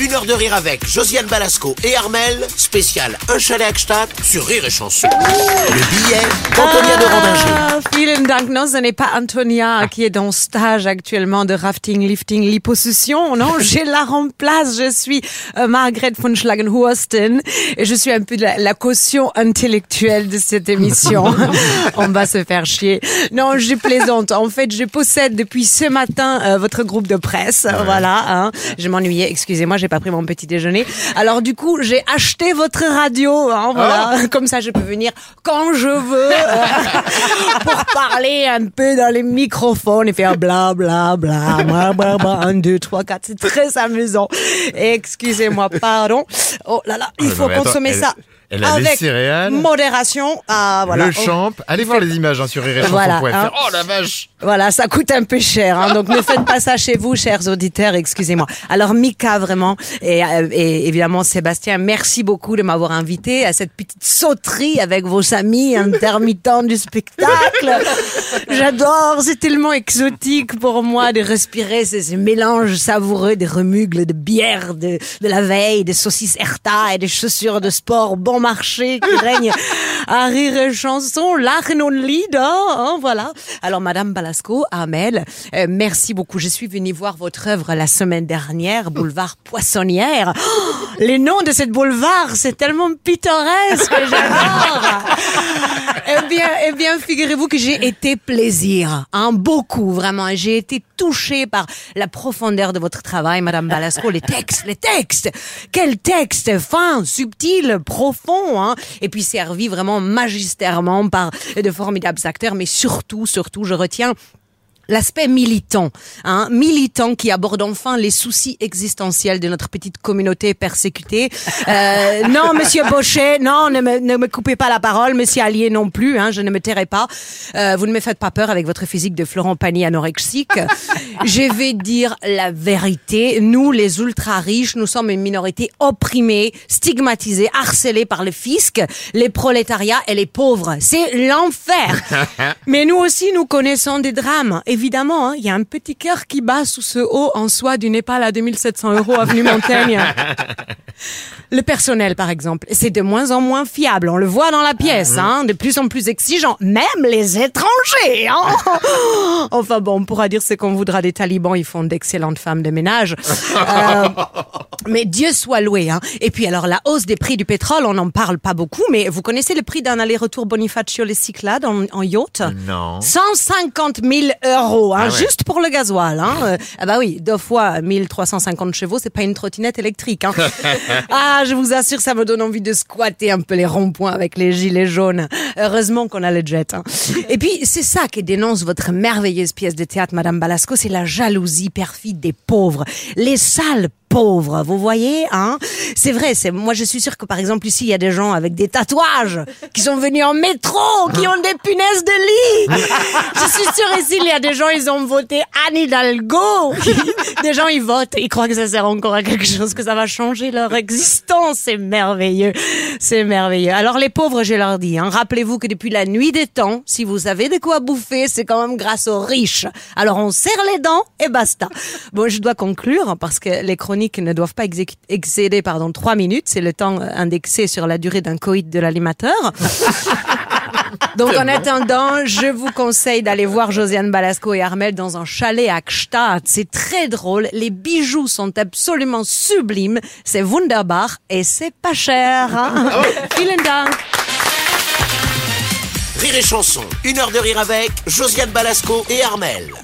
Une heure de rire avec Josiane Balasco et Armel, spécial Un chalet à Gstaad sur Rire et Chanson. Le billet Dank. Non, ce n'est pas Antonia qui est dans stage actuellement de rafting, lifting, liposuction. Non, j'ai la remplace. Je suis euh, Margret von Schlagenhursten et je suis un peu la, la caution intellectuelle de cette émission. On va se faire chier. Non, je plaisante. En fait, je possède depuis ce matin euh, votre groupe de presse. Voilà. Hein. Je m'ennuyais. Excusez-moi, j'ai pas pris mon petit déjeuner. Alors du coup, j'ai acheté votre radio. Hein, voilà. Comme ça, je peux venir quand je veux euh, pour parler un peu dans les microphones et faire bla bla bla bla bla bla un deux trois quatre. C'est très amusant. Excusez-moi, pardon. Oh là là, il Ah, faut non, mais attends, consommer elle- ça. Elle a les avec céréales, modération. Ah voilà. le Oh. champ. Allez voir les images hein, sur. Voilà, hein. Oh la vache Voilà, ça coûte un peu cher, hein, donc ne faites pas ça chez vous, chers auditeurs, excusez-moi. Alors Mika, vraiment, et, euh, et évidemment Sébastien, merci beaucoup de m'avoir invité à cette petite sauterie avec vos amis intermittents du spectacle. J'adore, c'est tellement exotique pour moi de respirer ces, ces mélanges savoureux des remugles de bière de, de la veille, des saucisses Erta et des chaussures de sport bon marché qui règnent à rire et chanson, l'Arnon leader, hein, voilà. Alors, Madame Balasco, Amel, euh, merci beaucoup. Je suis venue voir votre œuvre la semaine dernière, Boulevard Poissonnière. Oh, les noms de cette boulevard, c'est tellement pittoresque, j'adore. Bien, figurez-vous que j'ai été plaisir, hein, beaucoup, vraiment. J'ai été touchée par la profondeur de votre travail, Madame Balasco, les textes, les textes. Quel texte fin, subtil, profond, hein. Et puis servi vraiment magistèrement par de formidables acteurs, mais surtout, surtout, je retiens L'aspect militant, hein, militant qui aborde enfin les soucis existentiels de notre petite communauté persécutée. Euh, non, Monsieur Bauchet, non, ne me, ne me coupez pas la parole, Monsieur Allier non plus, hein, je ne me tairai pas. Euh, vous ne me faites pas peur avec votre physique de Florent Pagny anorexique. je vais dire la vérité. Nous, les ultra riches, nous sommes une minorité opprimée, stigmatisée, harcelée par le fisc, les prolétariats et les pauvres. C'est l'enfer. Mais nous aussi, nous connaissons des drames. Évidemment, hein, il y a un petit cœur qui bat sous ce haut en soie du Népal à 2700 euros avenue Montaigne. Le personnel, par exemple, c'est de moins en moins fiable. On le voit dans la pièce, hein, de plus en plus exigeant. Même les étrangers. Hein enfin bon, on pourra dire ce qu'on voudra des talibans. Ils font d'excellentes femmes de ménage. Euh, mais Dieu soit loué. Hein. Et puis alors, la hausse des prix du pétrole, on n'en parle pas beaucoup, mais vous connaissez le prix d'un aller-retour Bonifacio les Cyclades en, en yacht? Non. 150 000 euros, hein, Ah ouais. juste pour le gasoil. Hein. Euh, ah bah oui, deux fois 1350 chevaux, c'est pas une trottinette électrique. Hein. ah, je vous assure, ça me donne envie de squatter un peu les ronds-points avec les gilets jaunes. Heureusement qu'on a le jet. Hein. Et puis, c'est ça que dénonce votre merveilleuse pièce de théâtre, Madame Balasco, c'est la jalousie perfide des pauvres. Les sales pauvres, vous voyez, hein C'est vrai, c'est moi je suis sûre que par exemple ici il y a des gens avec des tatouages qui sont venus en métro, qui ont des punaises de lit. je suis sûre ici il y a des gens ils ont voté Anne Hidalgo. des gens ils votent, ils croient que ça sert encore à quelque chose, que ça va changer leur existence. C'est merveilleux, c'est merveilleux. Alors les pauvres, je leur dis, hein, rappelez-vous que depuis la nuit des temps, si vous avez de quoi bouffer, c'est quand même grâce aux riches. Alors on serre les dents et basta. Bon, je dois conclure hein, parce que les chroniques ne doivent pas excéder pardon trois minutes. C'est le temps euh, indexé sur la durée d'un coït de l'animateur. Donc en attendant, je vous conseille d'aller voir Josiane Balasco et Armel dans un chalet à Gstaad. C'est très drôle, les bijoux sont absolument sublimes, c'est wunderbar et c'est pas cher. Hein Vielen Dank. Rire et Chanson. Une heure de rire avec Josiane Balasco et Armel.